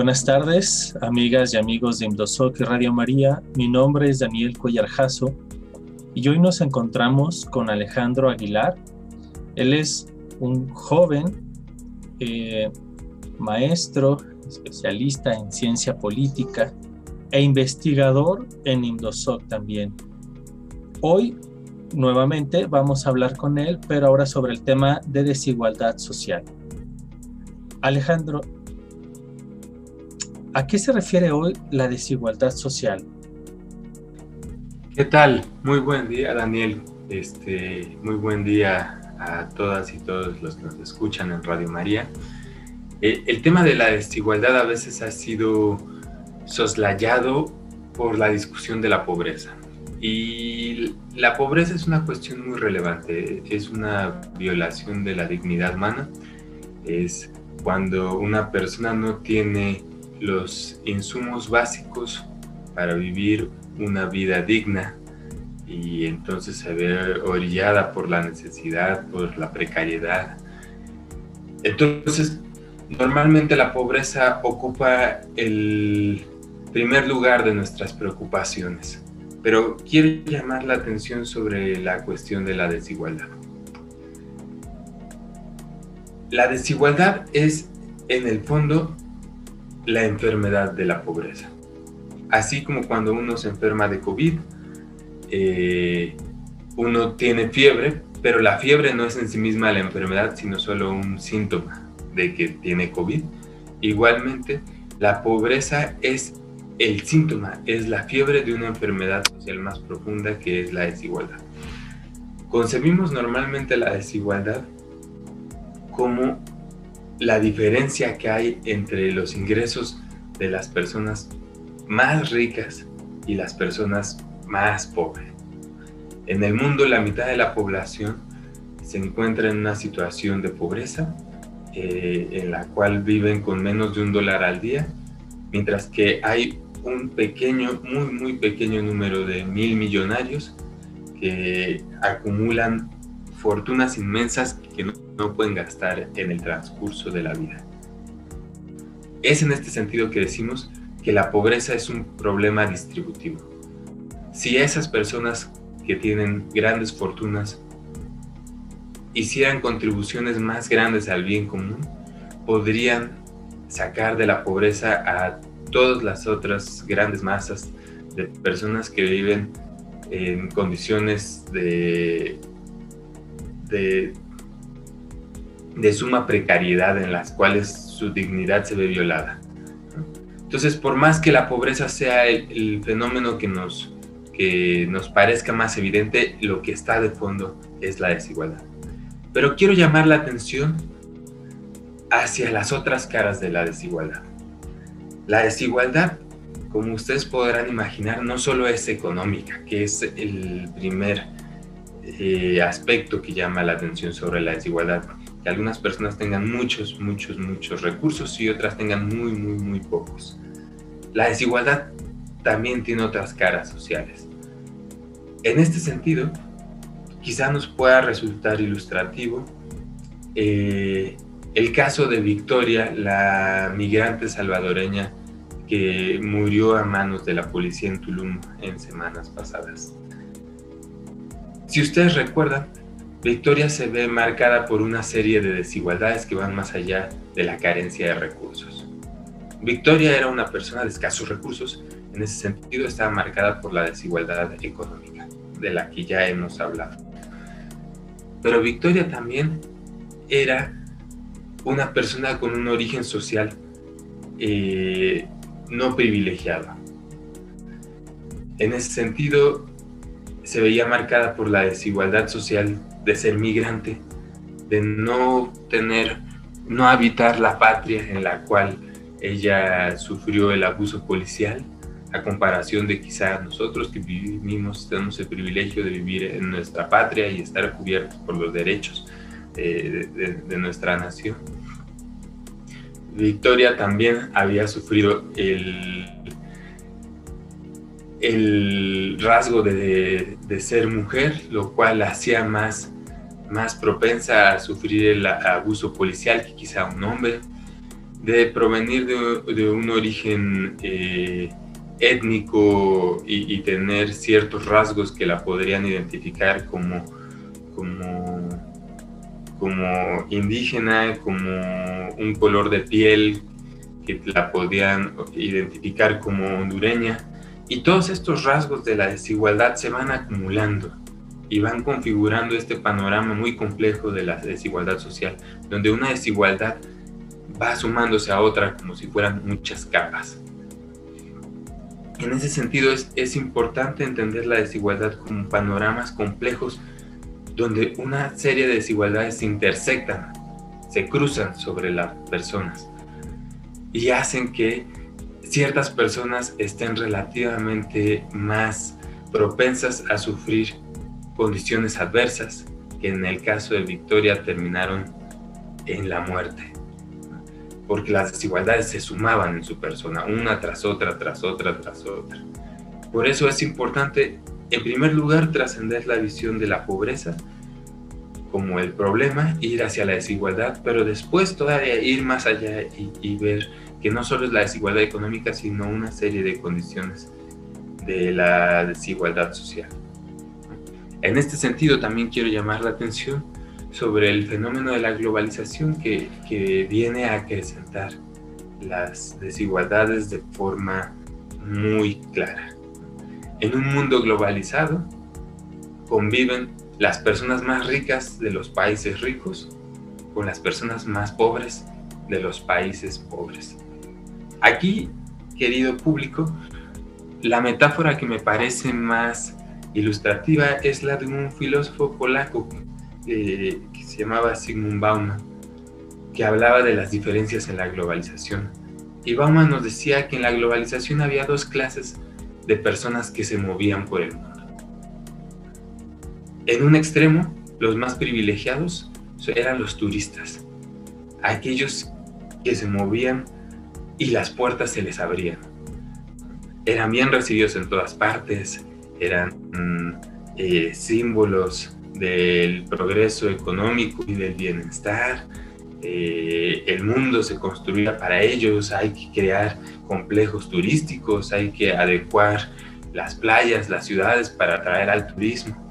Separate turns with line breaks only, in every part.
Buenas tardes, amigas y amigos de Imdosoc y Radio María. Mi nombre es Daniel Collarjazo y hoy nos encontramos con Alejandro Aguilar. Él es un joven eh, maestro, especialista en ciencia política e investigador en Imdosoc también. Hoy nuevamente vamos a hablar con él, pero ahora sobre el tema de desigualdad social. Alejandro, ¿A qué se refiere hoy la desigualdad social?
¿Qué tal? Muy buen día, Daniel. Este, muy buen día a todas y todos los que nos escuchan en Radio María. Eh, el tema de la desigualdad a veces ha sido soslayado por la discusión de la pobreza. Y la pobreza es una cuestión muy relevante, es una violación de la dignidad humana, es cuando una persona no tiene los insumos básicos para vivir una vida digna y entonces se ve orillada por la necesidad, por la precariedad. Entonces, normalmente la pobreza ocupa el primer lugar de nuestras preocupaciones, pero quiero llamar la atención sobre la cuestión de la desigualdad. La desigualdad es, en el fondo, la enfermedad de la pobreza. Así como cuando uno se enferma de COVID, eh, uno tiene fiebre, pero la fiebre no es en sí misma la enfermedad, sino solo un síntoma de que tiene COVID. Igualmente, la pobreza es el síntoma, es la fiebre de una enfermedad social más profunda que es la desigualdad. Concebimos normalmente la desigualdad como la diferencia que hay entre los ingresos de las personas más ricas y las personas más pobres. En el mundo la mitad de la población se encuentra en una situación de pobreza eh, en la cual viven con menos de un dólar al día, mientras que hay un pequeño, muy, muy pequeño número de mil millonarios que acumulan fortunas inmensas que no no pueden gastar en el transcurso de la vida. Es en este sentido que decimos que la pobreza es un problema distributivo. Si esas personas que tienen grandes fortunas hicieran contribuciones más grandes al bien común, podrían sacar de la pobreza a todas las otras grandes masas de personas que viven en condiciones de, de de suma precariedad en las cuales su dignidad se ve violada. Entonces, por más que la pobreza sea el, fenómeno que nos, que nos parezca más evidente, lo que está de fondo es la desigualdad. Pero quiero llamar la atención hacia las otras caras de la desigualdad. La desigualdad, como ustedes podrán imaginar, no solo es económica, que es el primer eh, aspecto que llama la atención sobre la desigualdad, que algunas personas tengan muchos, muchos, muchos recursos y otras tengan muy, muy, muy pocos. La desigualdad también tiene otras caras sociales. En este sentido, quizá nos pueda resultar ilustrativo eh, el caso de Victoria, la migrante salvadoreña que murió a manos de la policía en Tulum en semanas pasadas. Si ustedes recuerdan, Victoria se ve marcada por una serie de desigualdades que van más allá de la carencia de recursos. Victoria era una persona de escasos recursos, en ese sentido estaba marcada por la desigualdad económica, de la que ya hemos hablado. Pero Victoria también era una persona con un origen social eh, no privilegiado. En ese sentido, se veía marcada por la desigualdad social de ser migrante, de no tener, no habitar la patria en la cual ella sufrió el abuso policial, a comparación de quizá nosotros que vivimos, tenemos el privilegio de vivir en nuestra patria y estar cubiertos por los derechos eh, de, nuestra nación. Victoria también había sufrido el, el rasgo de, de, ser mujer, lo cual la hacía más más propensa a sufrir el abuso policial que quizá un hombre. de provenir de, un origen eh, étnico y, tener ciertos rasgos que la podrían identificar como, como, como indígena, como un color de piel que la podían identificar como hondureña. Y todos estos rasgos de la desigualdad se van acumulando y van configurando este panorama muy complejo de la desigualdad social, donde una desigualdad va sumándose a otra como si fueran muchas capas. En ese sentido es, es importante entender la desigualdad como panoramas complejos donde una serie de desigualdades se intersectan, se cruzan sobre las personas y hacen que ciertas personas estén relativamente más propensas a sufrir condiciones adversas que en el caso de Victoria terminaron en la muerte porque las desigualdades se sumaban en su persona, una tras otra, tras otra, tras otra. Por eso es importante, en primer lugar, trascender la visión de la pobreza como el problema, ir hacia la desigualdad, pero después todavía ir más allá y, y ver que no solo es la desigualdad económica, sino una serie de condiciones de la desigualdad social. En este sentido, también quiero llamar la atención sobre el fenómeno de la globalización que, que viene a acrecentar las desigualdades de forma muy clara. En un mundo globalizado conviven las personas más ricas de los países ricos con las personas más pobres de los países pobres. Aquí, querido público, la metáfora que me parece más ilustrativa es la de un filósofo polaco que se llamaba Sigmund Bauman, que hablaba de las diferencias en la globalización. Y Bauman nos decía que en la globalización había dos clases de personas que se movían por el mundo. En un extremo, los más privilegiados eran los turistas, aquellos que se movían y las puertas se les abrían. Eran bien recibidos en todas partes, eran mm, eh, símbolos del progreso económico y del bienestar. Eh, el mundo se construía para ellos, hay que crear complejos turísticos, hay que adecuar las playas, las ciudades para atraer al turismo.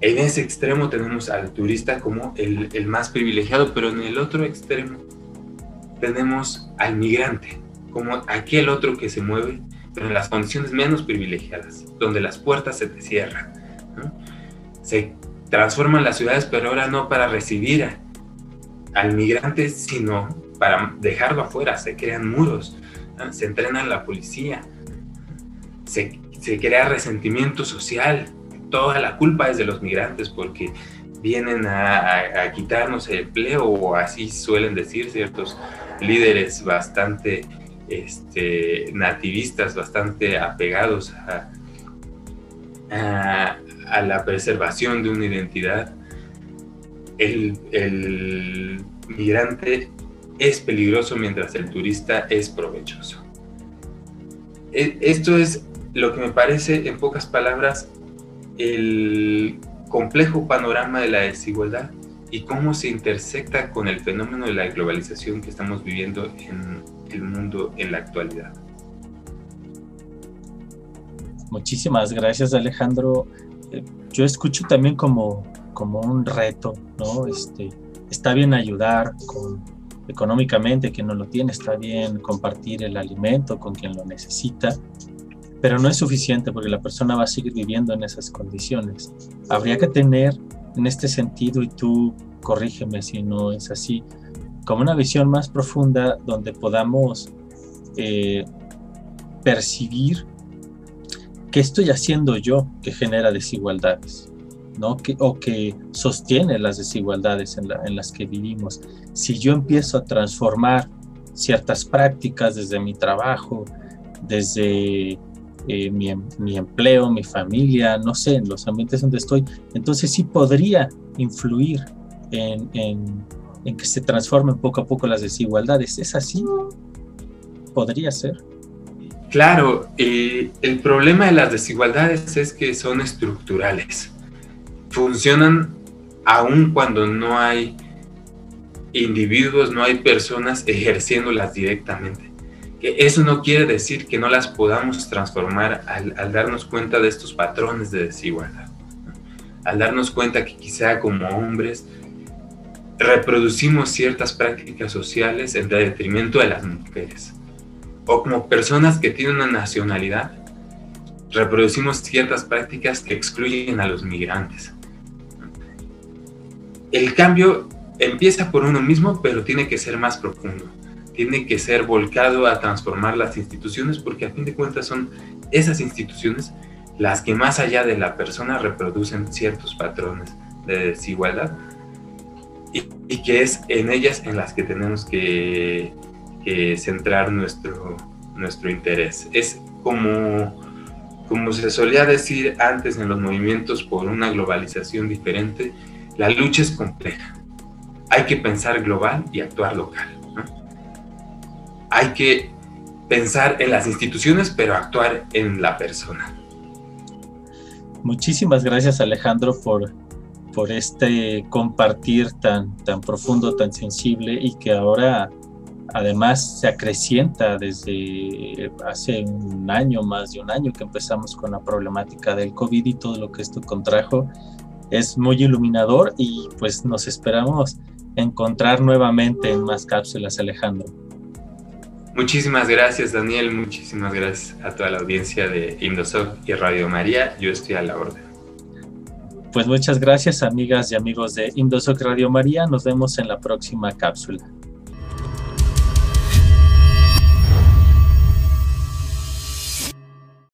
En ese extremo tenemos al turista como el, más privilegiado, pero en el otro extremo tenemos al migrante, como aquel otro que se mueve, pero en las condiciones menos privilegiadas, donde las puertas se te cierran. se transforman las ciudades, pero ahora no para recibir al migrante, sino para dejarlo afuera. Se crean muros, se entrena la policía, se, crea resentimiento social. Toda la culpa es de los migrantes porque vienen a, quitarnos el empleo, o así suelen decir ciertos líderes bastante este, nativistas, bastante apegados a, a la preservación de una identidad, el, migrante es peligroso mientras el turista es provechoso. E, esto es lo que me parece, en pocas palabras, el complejo panorama de la desigualdad y cómo se intersecta con el fenómeno de la globalización que estamos viviendo en el mundo en la actualidad.
Muchísimas gracias Alejandro yo escucho también como, como un reto, ¿no? Este, está bien ayudar económicamente, quien no lo tiene, está bien compartir el alimento con quien lo necesita, pero no es suficiente porque la persona va a seguir viviendo en esas condiciones. Habría que tener en este sentido, y tú corrígeme si no es así, como una visión más profunda donde podamos eh, percibir ¿qué estoy haciendo yo que genera desigualdades? ¿no? Que, o que sostiene las desigualdades en, las que vivimos. Si yo empiezo a transformar ciertas prácticas desde mi trabajo, desde eh, mi, empleo, mi familia, no sé, en los ambientes donde estoy, entonces sí podría influir en, en que se transformen poco a poco las desigualdades. ¿Es así? ¿Podría ser?
Claro, eh, el problema de las desigualdades es que son estructurales. Funcionan aún cuando no hay individuos, no hay personas ejerciéndolas directamente. Que eso no quiere decir que no las podamos transformar al, darnos cuenta de estos patrones de desigualdad. Al darnos cuenta que quizá como hombres reproducimos ciertas prácticas sociales en detrimento de las mujeres. O como personas que tienen una nacionalidad, reproducimos ciertas prácticas que excluyen a los migrantes. El cambio empieza por uno mismo, pero tiene que ser más profundo. Tiene que ser volcado a transformar las instituciones, porque a fin de cuentas son esas instituciones las que más allá de la persona reproducen ciertos patrones de desigualdad y, que es en ellas en las que tenemos que, centrar nuestro, nuestro interés. Es como, como se solía decir antes en los movimientos por una globalización diferente, la lucha es compleja. Hay que pensar global y actuar local. Hay que pensar en las instituciones, pero actuar en la persona.
Muchísimas gracias Alejandro por por este compartir tan, tan profundo, tan sensible y que ahora además se acrecienta desde hace un año, más de un año que empezamos con la problemática del COVID y todo lo que esto contrajo. Es muy iluminador y pues nos esperamos encontrar nuevamente en más cápsulas, Alejandro.
Muchísimas gracias, Daniel. Muchísimas gracias a toda la audiencia de Indosoc y Radio María. Yo estoy a la orden.
Pues muchas gracias amigas y amigos de Indosoc Radio María. Nos vemos en la próxima cápsula.